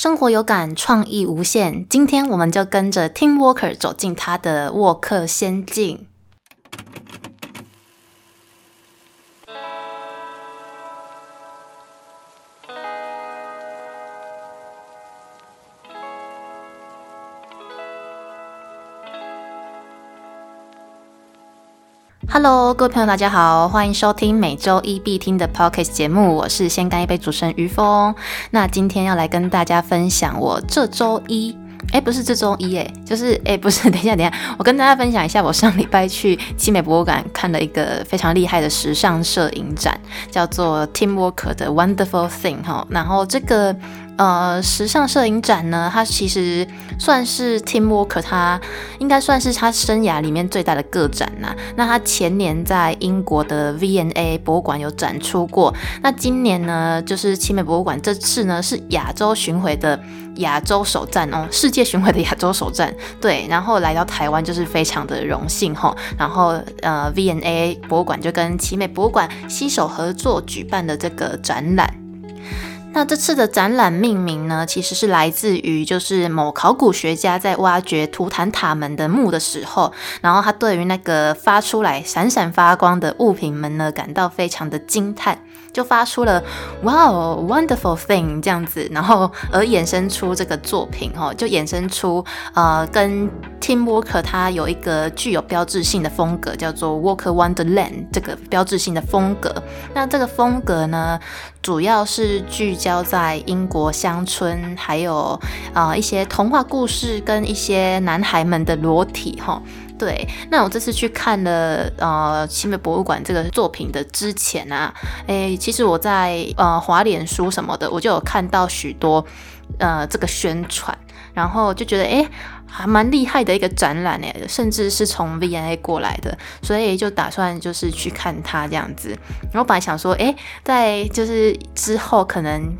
生活有感，创意无限。今天我们就跟着 Tim Walker 走进他的沃克仙境。Hello，各位朋友，大家好，欢迎收听每周一必听的 Podcast 节目，我是先干一杯主持人于峰。那今天要来跟大家分享我这周一，哎，不是这周一，哎，就是哎，不是，等一下，等一下，我跟大家分享一下，我上礼拜去奇美博物馆看了一个非常厉害的时尚摄影展，叫做 Tim Walker 的 Wonderful Thing 哈，然后这个。呃，时尚摄影展呢，它其实算是 Tim Walker，他应该算是他生涯里面最大的个展呐。那他前年在英国的 V N A 博物馆有展出过，那今年呢，就是奇美博物馆这次呢是亚洲巡回的亚洲首站哦，世界巡回的亚洲首站。对，然后来到台湾就是非常的荣幸哈。然后呃 V N A 博物馆就跟奇美博物馆携手合作举办的这个展览。那这次的展览命名呢，其实是来自于就是某考古学家在挖掘图坦塔门的墓的时候，然后他对于那个发出来闪闪发光的物品们呢，感到非常的惊叹。就发出了哇哦，wonderful thing 这样子，然后而衍生出这个作品哦，就衍生出呃，跟 Tim Walker 他有一个具有标志性的风格，叫做 Walker Wonderland 这个标志性的风格。那这个风格呢，主要是聚焦在英国乡村，还有啊一些童话故事跟一些男孩们的裸体哈。对，那我这次去看了呃新美博物馆这个作品的之前啊，诶，其实我在呃华脸书什么的，我就有看到许多呃这个宣传，然后就觉得诶还蛮厉害的一个展览诶，甚至是从 V N A 过来的，所以就打算就是去看它这样子。然后本来想说，诶，在就是之后可能。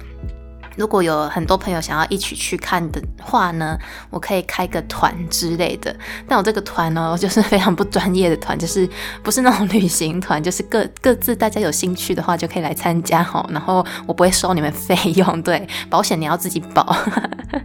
如果有很多朋友想要一起去看的话呢，我可以开个团之类的。但我这个团呢，就是非常不专业的团，就是不是那种旅行团，就是各 各自大家有兴趣的话就可以来参加哈。然后我不会收你们费用，对，保险你要自己保，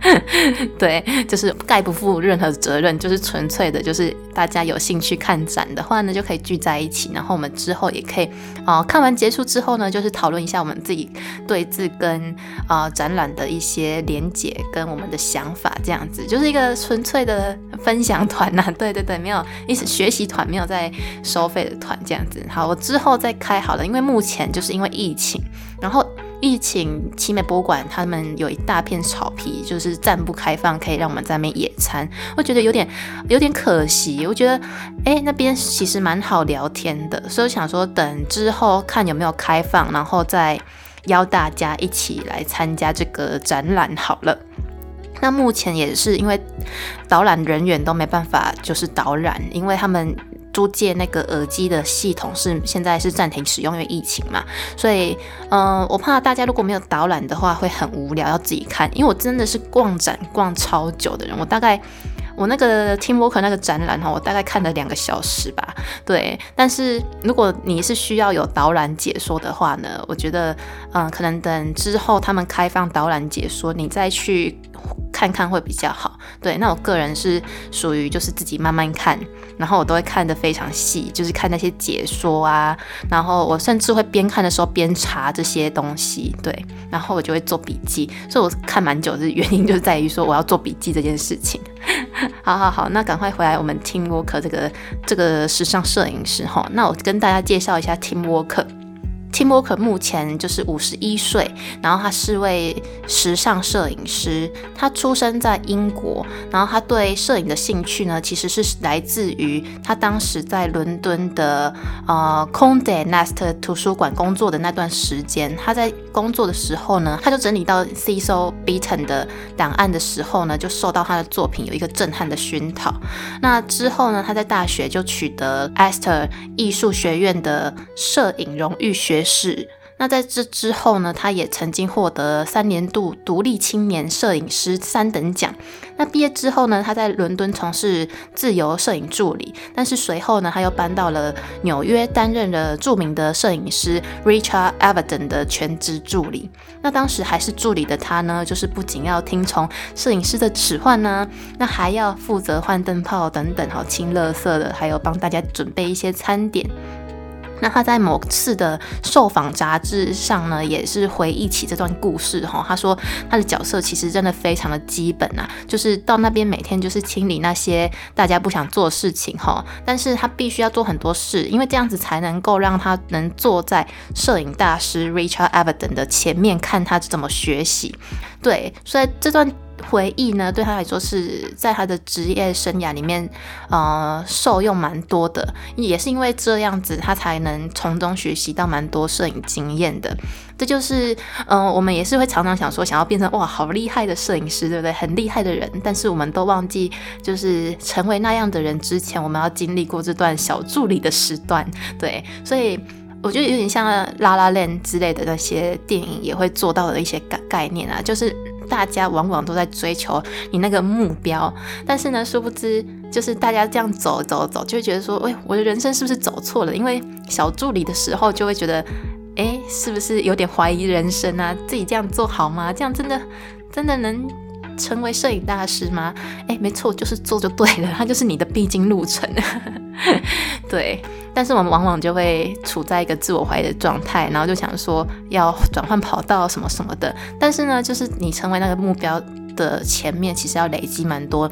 对，就是概不负任何责任，就是纯粹的，就是大家有兴趣看展的话呢，就可以聚在一起。然后我们之后也可以啊，看完结束之后呢，就是讨论一下我们自己对字跟啊展。展览的一些连结跟我们的想法，这样子就是一个纯粹的分享团呐。对对对，没有一直学习团，没有在收费的团这样子。好，我之后再开好了，因为目前就是因为疫情，然后疫情奇美博物馆他们有一大片草皮，就是暂不开放，可以让我们在那边野餐。我觉得有点有点可惜。我觉得哎，那边其实蛮好聊天的，所以想说等之后看有没有开放，然后再。邀大家一起来参加这个展览好了。那目前也是因为导览人员都没办法，就是导览，因为他们租借那个耳机的系统是现在是暂停使用，因为疫情嘛。所以，嗯，我怕大家如果没有导览的话会很无聊，要自己看。因为我真的是逛展逛超久的人，我大概。我那个 teamwork 那个展览哈，我大概看了两个小时吧。对，但是如果你是需要有导览解说的话呢，我觉得，嗯，可能等之后他们开放导览解说，你再去看看会比较好。对，那我个人是属于就是自己慢慢看，然后我都会看得非常细，就是看那些解说啊，然后我甚至会边看的时候边查这些东西。对，然后我就会做笔记，所以我看蛮久的原因就是在于说我要做笔记这件事情。好好好，那赶快回来，我们 Tim Walker 这个这个时尚摄影师哈，那我跟大家介绍一下 Tim Walker。Tim Walker 目前就是五十一岁，然后他是位时尚摄影师。他出生在英国，然后他对摄影的兴趣呢，其实是来自于他当时在伦敦的呃 Conde Nast 图书馆工作的那段时间。他在工作的时候呢，他就整理到 Cecil Beaton 的档案的时候呢，就受到他的作品有一个震撼的熏陶。那之后呢，他在大学就取得 Aster 艺术学院的摄影荣誉学。是，那在这之后呢，他也曾经获得三年度独立青年摄影师三等奖。那毕业之后呢，他在伦敦从事自由摄影助理，但是随后呢，他又搬到了纽约，担任了著名的摄影师 Richard Avedon 的全职助理。那当时还是助理的他呢，就是不仅要听从摄影师的使唤呢，那还要负责换灯泡等等，好清垃圾的，还有帮大家准备一些餐点。那他在某次的受访杂志上呢，也是回忆起这段故事哈。他说他的角色其实真的非常的基本啊，就是到那边每天就是清理那些大家不想做事情哈。但是他必须要做很多事，因为这样子才能够让他能坐在摄影大师 Richard Avedon 的前面看他怎么学习。对，所以这段。回忆呢，对他来说是在他的职业生涯里面，呃，受用蛮多的。也是因为这样子，他才能从中学习到蛮多摄影经验的。这就是，嗯，我们也是会常常想说，想要变成哇，好厉害的摄影师，对不对？很厉害的人，但是我们都忘记，就是成为那样的人之前，我们要经历过这段小助理的时段。对，所以我觉得有点像《拉拉链》之类的那些电影也会做到的一些概概念啊，就是。大家往往都在追求你那个目标，但是呢，殊不知就是大家这样走走走，就会觉得说，哎，我的人生是不是走错了？因为小助理的时候就会觉得，哎，是不是有点怀疑人生啊？自己这样做好吗？这样真的真的能成为摄影大师吗？哎，没错，就是做就对了，它就是你的必经路程。对，但是我们往往就会处在一个自我怀疑的状态，然后就想说要转换跑道什么什么的。但是呢，就是你成为那个目标的前面，其实要累积蛮多。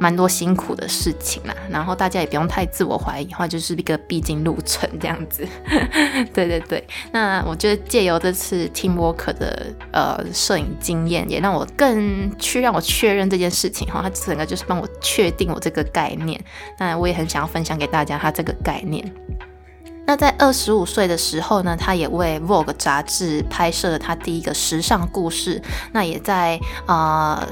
蛮多辛苦的事情啦，然后大家也不用太自我怀疑，话就是一个必经路程这样子。对对对，那我觉得借由这次 Team Work 的呃摄影经验，也让我更去让我确认这件事情哈，他整个就是帮我确定我这个概念。那我也很想要分享给大家他这个概念。那在二十五岁的时候呢，他也为 Vogue 杂志拍摄了他第一个时尚故事。那也在啊。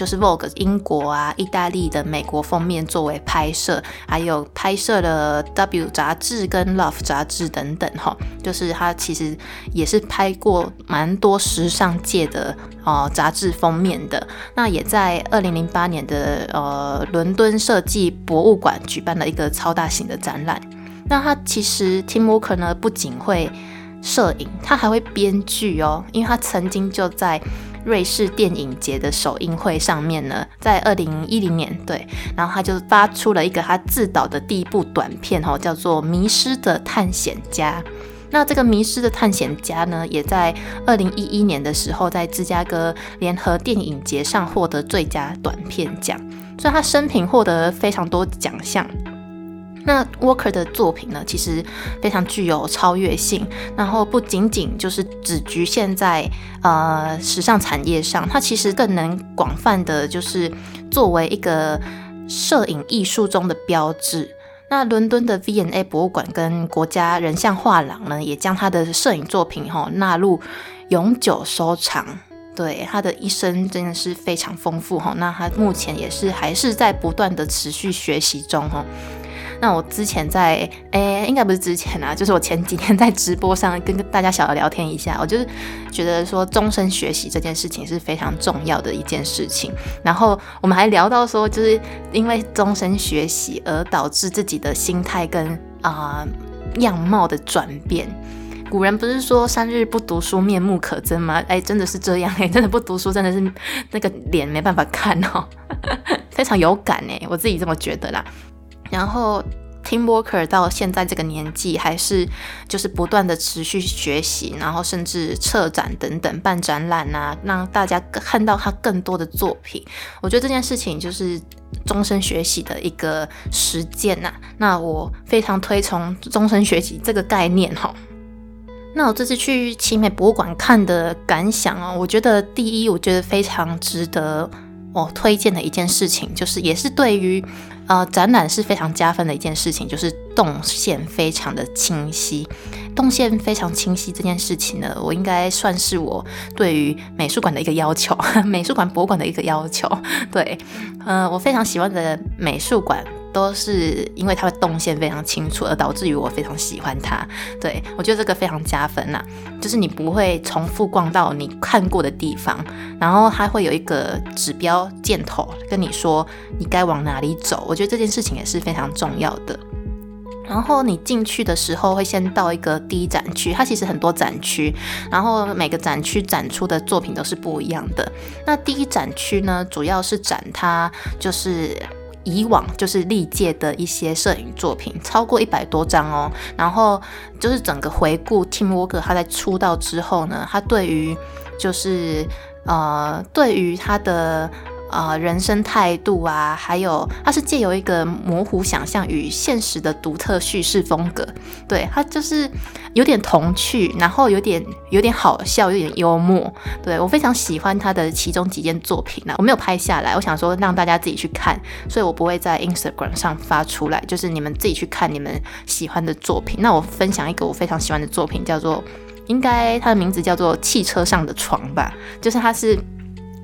就是 Vogue 英国啊、意大利的美国封面作为拍摄，还有拍摄了 W 杂志跟 Love 杂志等等哈。就是他其实也是拍过蛮多时尚界的哦杂志封面的。那也在二零零八年的呃伦敦设计博物馆举办了一个超大型的展览。那他其实 Tim Walker 呢不仅会摄影，他还会编剧哦，因为他曾经就在。瑞士电影节的首映会上面呢，在二零一零年，对，然后他就发出了一个他自导的第一部短片，哈，叫做《迷失的探险家》。那这个《迷失的探险家》呢，也在二零一一年的时候，在芝加哥联合电影节上获得最佳短片奖，所以他生平获得非常多奖项。那 Walker 的作品呢，其实非常具有超越性，然后不仅仅就是只局限在呃时尚产业上，它其实更能广泛的就是作为一个摄影艺术中的标志。那伦敦的 V&A 博物馆跟国家人像画廊呢，也将他的摄影作品哈纳入永久收藏。对他的一生真的是非常丰富哈，那他目前也是还是在不断的持续学习中哈。那我之前在，诶，应该不是之前啊，就是我前几天在直播上跟大家小聊聊天一下，我就是觉得说终身学习这件事情是非常重要的一件事情。然后我们还聊到说，就是因为终身学习而导致自己的心态跟啊样貌的转变。古人不是说三日不读书面目可憎吗？哎，真的是这样哎，真的不读书真的是那个脸没办法看哦，非常有感哎，我自己这么觉得啦。然后，Tim Walker 到现在这个年纪，还是就是不断的持续学习，然后甚至策展等等办展览啊，让大家看到他更多的作品。我觉得这件事情就是终身学习的一个实践呐。那我非常推崇终身学习这个概念哈。那我这次去奇美博物馆看的感想哦，我觉得第一，我觉得非常值得。我推荐的一件事情，就是也是对于呃展览是非常加分的一件事情，就是动线非常的清晰。动线非常清晰这件事情呢，我应该算是我对于美术馆的一个要求，美术馆博物馆的一个要求。对，呃，我非常喜欢的美术馆都是因为它的动线非常清楚，而导致于我非常喜欢它。对我觉得这个非常加分呐，就是你不会重复逛到你看过的地方，然后它会有一个指标箭头跟你说你该往哪里走。我觉得这件事情也是非常重要的。然后你进去的时候会先到一个第一展区，它其实很多展区，然后每个展区展出的作品都是不一样的。那第一展区呢，主要是展它就是以往就是历届的一些摄影作品，超过一百多张哦。然后就是整个回顾 Tim Walker 他在出道之后呢，他对于就是呃对于他的。呃，人生态度啊，还有它是借由一个模糊想象与现实的独特叙事风格，对它就是有点童趣，然后有点有点好笑，有点幽默，对我非常喜欢他的其中几件作品呢。我没有拍下来，我想说让大家自己去看，所以我不会在 Instagram 上发出来，就是你们自己去看你们喜欢的作品。那我分享一个我非常喜欢的作品，叫做应该它的名字叫做《汽车上的床》吧，就是它是。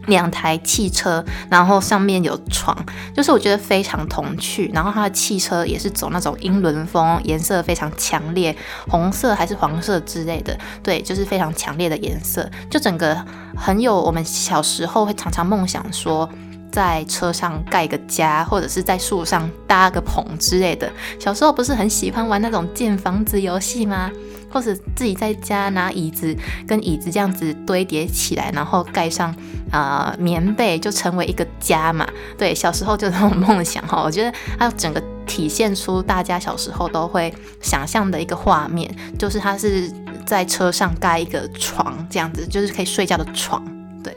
两台汽车，然后上面有床，就是我觉得非常童趣。然后它的汽车也是走那种英伦风，颜色非常强烈，红色还是黄色之类的，对，就是非常强烈的颜色。就整个很有我们小时候会常常梦想说，在车上盖个家，或者是在树上搭个棚之类的。小时候不是很喜欢玩那种建房子游戏吗？或者自己在家拿椅子跟椅子这样子堆叠起来，然后盖上啊棉被，就成为一个家嘛。对，小时候就那种梦想哈，我觉得它整个体现出大家小时候都会想象的一个画面，就是它是在车上盖一个床，这样子就是可以睡觉的床。对，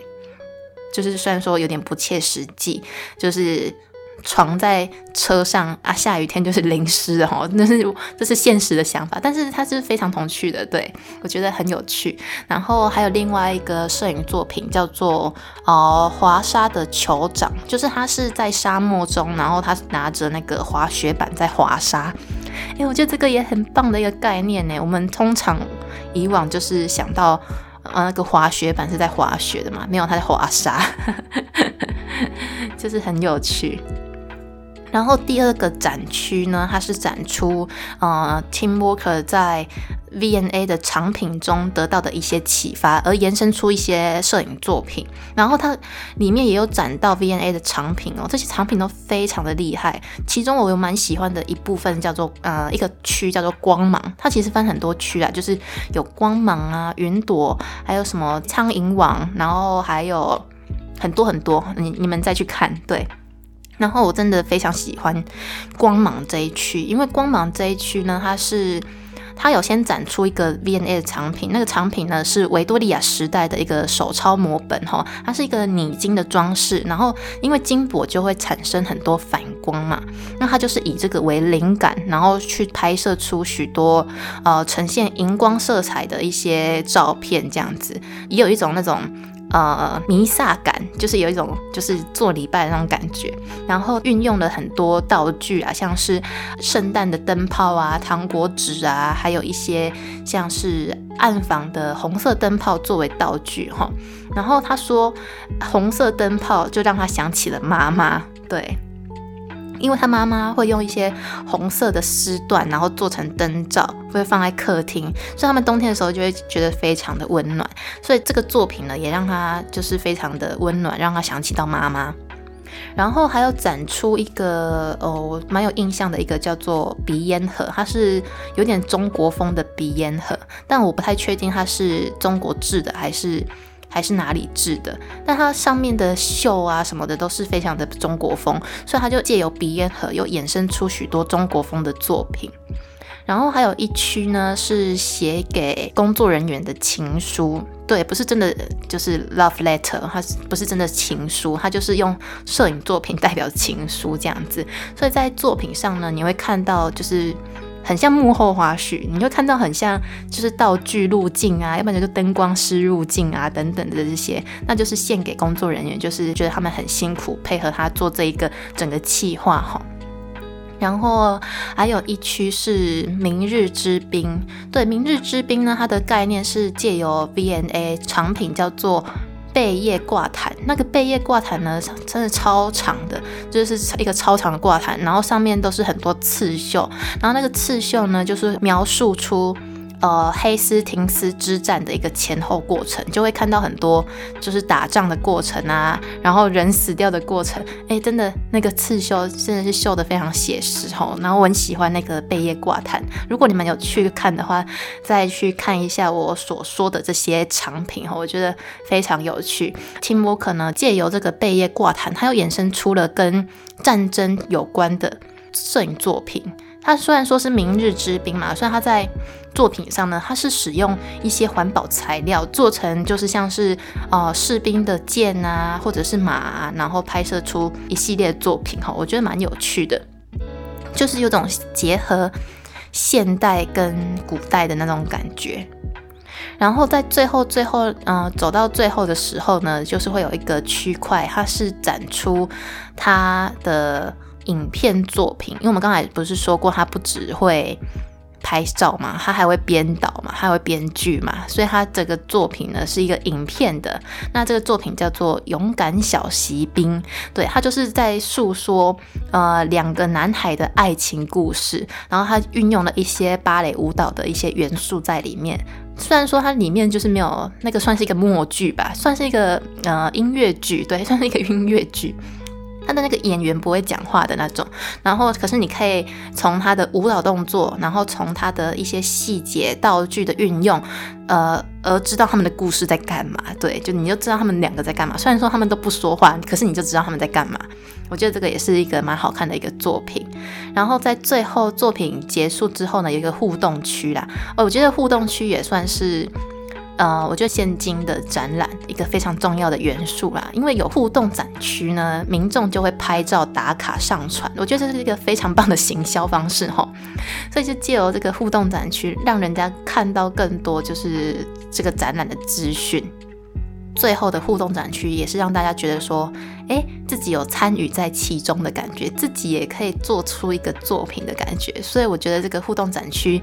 就是虽然说有点不切实际，就是。床在车上啊，下雨天就是淋湿哦，那是这是现实的想法，但是它是非常童趣的，对我觉得很有趣。然后还有另外一个摄影作品叫做呃滑沙的酋长，就是他是在沙漠中，然后他拿着那个滑雪板在滑沙。哎，我觉得这个也很棒的一个概念呢。我们通常以往就是想到呃那个滑雪板是在滑雪的嘛，没有他在滑沙，就是很有趣。然后第二个展区呢，它是展出呃，Tim Walker 在 VNA 的藏品中得到的一些启发，而延伸出一些摄影作品。然后它里面也有展到 VNA 的藏品哦，这些藏品都非常的厉害。其中我有蛮喜欢的一部分叫做呃一个区叫做光芒，它其实分很多区啊，就是有光芒啊、云朵，还有什么苍蝇网，然后还有很多很多，你你们再去看，对。然后我真的非常喜欢光芒这一区，因为光芒这一区呢，它是它有先展出一个 V N A 的藏品，那个藏品呢是维多利亚时代的一个手抄模本哈，它是一个拟金的装饰，然后因为金箔就会产生很多反光嘛，那它就是以这个为灵感，然后去拍摄出许多呃呈现荧光色彩的一些照片，这样子也有一种那种。呃，弥撒感就是有一种就是做礼拜那种感觉，然后运用了很多道具啊，像是圣诞的灯泡啊、糖果纸啊，还有一些像是暗房的红色灯泡作为道具哈。然后他说，红色灯泡就让他想起了妈妈，对。因为他妈妈会用一些红色的丝缎，然后做成灯罩，会放在客厅，所以他们冬天的时候就会觉得非常的温暖。所以这个作品呢，也让他就是非常的温暖，让他想起到妈妈。然后还有展出一个哦，蛮有印象的一个叫做鼻烟盒，它是有点中国风的鼻烟盒，但我不太确定它是中国制的还是。还是哪里制的？但它上面的绣啊什么的都是非常的中国风，所以它就借由鼻烟盒又衍生出许多中国风的作品。然后还有一区呢是写给工作人员的情书，对，不是真的就是 love letter，它不是真的情书，它就是用摄影作品代表情书这样子。所以在作品上呢，你会看到就是。很像幕后花絮，你会看到很像就是道具路径啊，要不然就灯光师入镜啊等等的这些，那就是献给工作人员，就是觉得他们很辛苦，配合他做这一个整个企划哈。然后还有一区是明日之冰，对，明日之冰呢，它的概念是借由 V N A 产品叫做贝叶挂毯。那个贝叶挂毯呢，真的超长的，就是一个超长的挂毯，然后上面都是很多刺绣，然后那个刺绣呢，就是描述出。呃，黑斯廷斯之战的一个前后过程，就会看到很多就是打仗的过程啊，然后人死掉的过程，哎，真的那个刺绣真的是绣的非常写实吼。然后我很喜欢那个贝叶挂毯，如果你们有去看的话，再去看一下我所说的这些藏品哈，我觉得非常有趣。Tim w a l k 呢，借由这个贝叶挂毯，它又衍生出了跟战争有关的摄影作品。它虽然说是明日之兵嘛，虽然它在作品上呢，它是使用一些环保材料做成，就是像是呃士兵的剑啊，或者是马，然后拍摄出一系列作品哈，我觉得蛮有趣的，就是有种结合现代跟古代的那种感觉。然后在最后最后，嗯，走到最后的时候呢，就是会有一个区块，它是展出它的。影片作品，因为我们刚才不是说过，他不只会拍照嘛，他还会编导嘛，还会编剧嘛，所以他这个作品呢是一个影片的。那这个作品叫做《勇敢小骑兵》，对他就是在诉说呃两个男孩的爱情故事，然后他运用了一些芭蕾舞蹈的一些元素在里面。虽然说它里面就是没有那个算是一个默剧吧，算是一个呃音乐剧，对，算是一个音乐剧。他的那个演员不会讲话的那种，然后可是你可以从他的舞蹈动作，然后从他的一些细节道具的运用，呃，而知道他们的故事在干嘛。对，就你就知道他们两个在干嘛。虽然说他们都不说话，可是你就知道他们在干嘛。我觉得这个也是一个蛮好看的一个作品。然后在最后作品结束之后呢，有一个互动区啦。哦，我觉得互动区也算是。呃，我觉得现今的展览一个非常重要的元素啦，因为有互动展区呢，民众就会拍照打卡上传，我觉得这是一个非常棒的行销方式哈。所以就借由这个互动展区，让人家看到更多就是这个展览的资讯。最后的互动展区也是让大家觉得说，哎，自己有参与在其中的感觉，自己也可以做出一个作品的感觉。所以我觉得这个互动展区。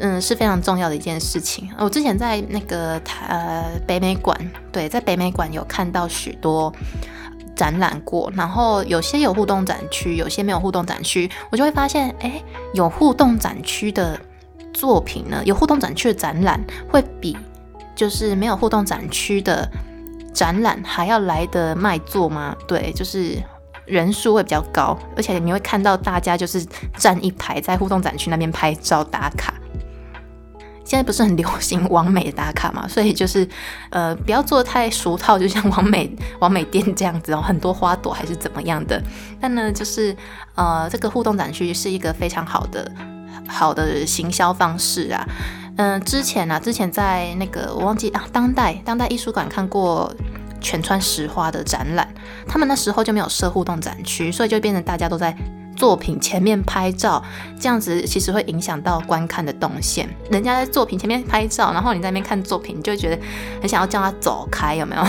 嗯，是非常重要的一件事情。我之前在那个呃北美馆，对，在北美馆有看到许多展览过，然后有些有互动展区，有些没有互动展区，我就会发现，哎，有互动展区的作品呢，有互动展区的展览会比就是没有互动展区的展览还要来的卖座吗？对，就是人数会比较高，而且你会看到大家就是站一排在互动展区那边拍照打卡。现在不是很流行完美打卡嘛，所以就是，呃，不要做太俗套，就像完美完美店这样子哦，很多花朵还是怎么样的。但呢，就是呃，这个互动展区是一个非常好的好的行销方式啊。嗯，之前啊，之前在那个我忘记啊，当代当代艺术馆看过全川石花的展览，他们那时候就没有设互动展区，所以就变成大家都在。作品前面拍照，这样子其实会影响到观看的动线。人家在作品前面拍照，然后你在那边看作品，你就觉得很想要叫他走开，有没有？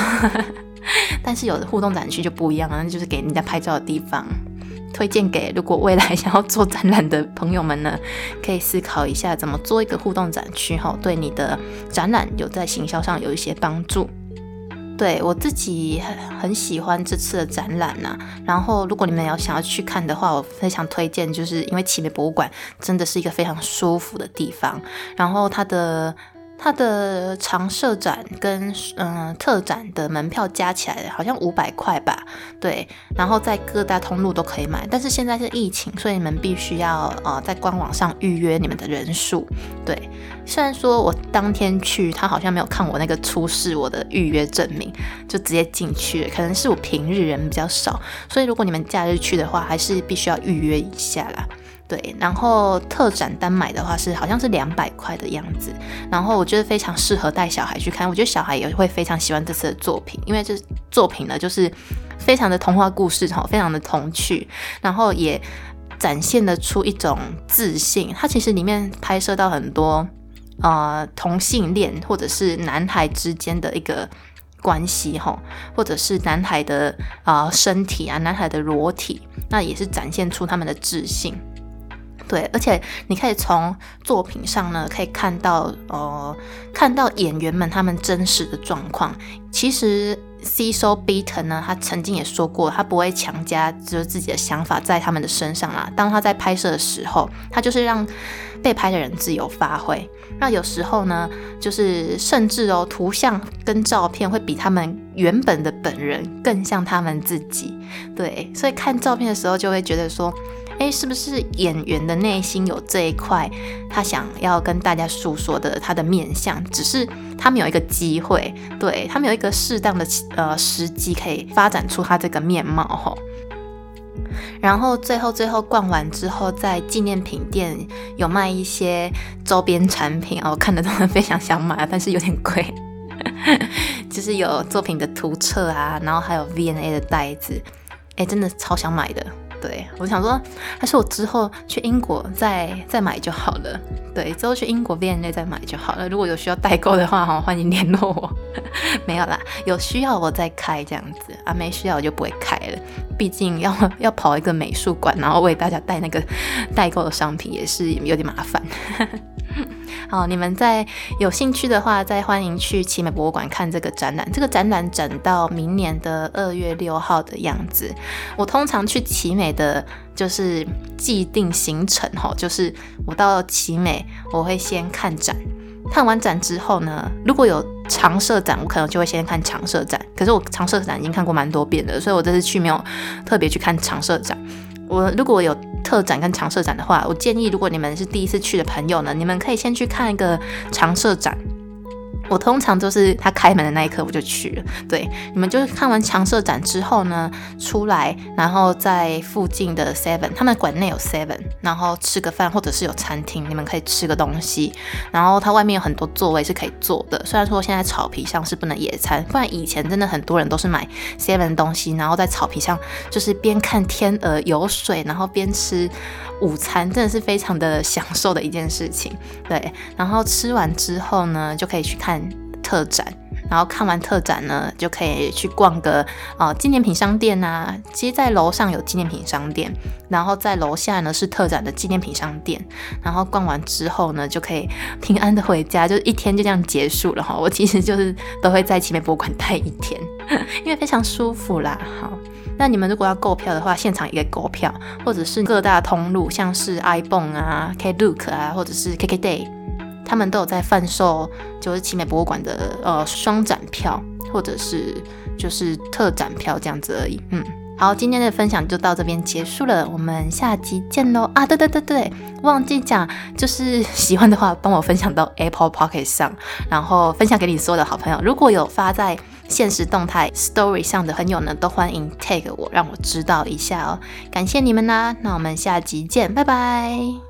但是有的互动展区就不一样了，那就是给人家拍照的地方。推荐给如果未来想要做展览的朋友们呢，可以思考一下怎么做一个互动展区，哈，对你的展览有在行销上有一些帮助。对我自己很很喜欢这次的展览呐，然后如果你们要想要去看的话，我非常推荐，就是因为奇美博物馆真的是一个非常舒服的地方，然后它的。它的常设展跟嗯特展的门票加起来好像五百块吧，对，然后在各大通路都可以买，但是现在是疫情，所以你们必须要呃在官网上预约你们的人数，对。虽然说我当天去，他好像没有看我那个出示我的预约证明，就直接进去了，可能是我平日人比较少，所以如果你们假日去的话，还是必须要预约一下啦。对，然后特展单买的话是好像是两百块的样子，然后我觉得非常适合带小孩去看，我觉得小孩也会非常喜欢这次的作品，因为这作品呢就是非常的童话故事哈，非常的童趣，然后也展现得出一种自信。它其实里面拍摄到很多呃同性恋或者是男孩之间的一个关系哈，或者是男孩的啊身体啊，男孩的裸体，那也是展现出他们的自信。对，而且你可以从作品上呢，可以看到，呃，看到演员们他们真实的状况。其实 C. So Beaton 呢，他曾经也说过，他不会强加就是自己的想法在他们的身上啦。当他在拍摄的时候，他就是让被拍的人自由发挥。那有时候呢，就是甚至哦，图像跟照片会比他们原本的本人更像他们自己。对，所以看照片的时候就会觉得说。哎，是不是演员的内心有这一块，他想要跟大家诉说的他的面相，只是他们有一个机会，对他们有一个适当的呃时机可以发展出他这个面貌吼。然后最后最后逛完之后，在纪念品店有卖一些周边产品哦，我看的真的非常想买，但是有点贵，就是有作品的图册啊，然后还有 VNA 的袋子，哎，真的超想买的。对，我想说，还是我之后去英国再再买就好了。对，之后去英国 V N A 再买就好了。如果有需要代购的话，哈，欢迎联络我。没有啦，有需要我再开这样子啊，没需要我就不会开了。毕竟要 要跑一个美术馆，然后为大家带那个代购的商品，也是有点麻烦。好，你们在有兴趣的话，再欢迎去奇美博物馆看这个展览。这个展览展到明年的二月六号的样子。我通常去奇美的，就是既定行程哈，就是我到奇美，我会先看展，看完展之后呢，如果有常设展，我可能就会先看常设展。可是我常设展已经看过蛮多遍了，所以我这次去没有特别去看常设展。我如果有特展跟常设展的话，我建议如果你们是第一次去的朋友呢，你们可以先去看一个常设展。我通常都是他开门的那一刻我就去了。对，你们就是看完强设展之后呢，出来，然后在附近的 Seven，他们馆内有 Seven，然后吃个饭，或者是有餐厅，你们可以吃个东西。然后它外面有很多座位是可以坐的。虽然说现在草皮上是不能野餐，不然以前真的很多人都是买 Seven 东西，然后在草皮上就是边看天鹅游水，然后边吃午餐，真的是非常的享受的一件事情。对，然后吃完之后呢，就可以去看。特展，然后看完特展呢，就可以去逛个啊纪念品商店啊。其实，在楼上有纪念品商店，然后在楼下呢是特展的纪念品商店。然后逛完之后呢，就可以平安的回家，就一天就这样结束了哈。我其实就是都会在奇美博物馆待一天，因为非常舒服啦。好，那你们如果要购票的话，现场也可以购票，或者是各大通路，像是 iPhone 啊、Klook 啊，或者是 KKday。他们都有在贩售，就是奇美博物馆的呃双展票，或者是就是特展票这样子而已。嗯，好，今天的分享就到这边结束了，我们下集见喽！啊，对对对对，忘记讲，就是喜欢的话帮我分享到 Apple Pocket 上，然后分享给你所有的好朋友。如果有发在现实动态 Story 上的朋友呢，都欢迎 tag 我，让我知道一下哦。感谢你们啦，那我们下集见，拜拜。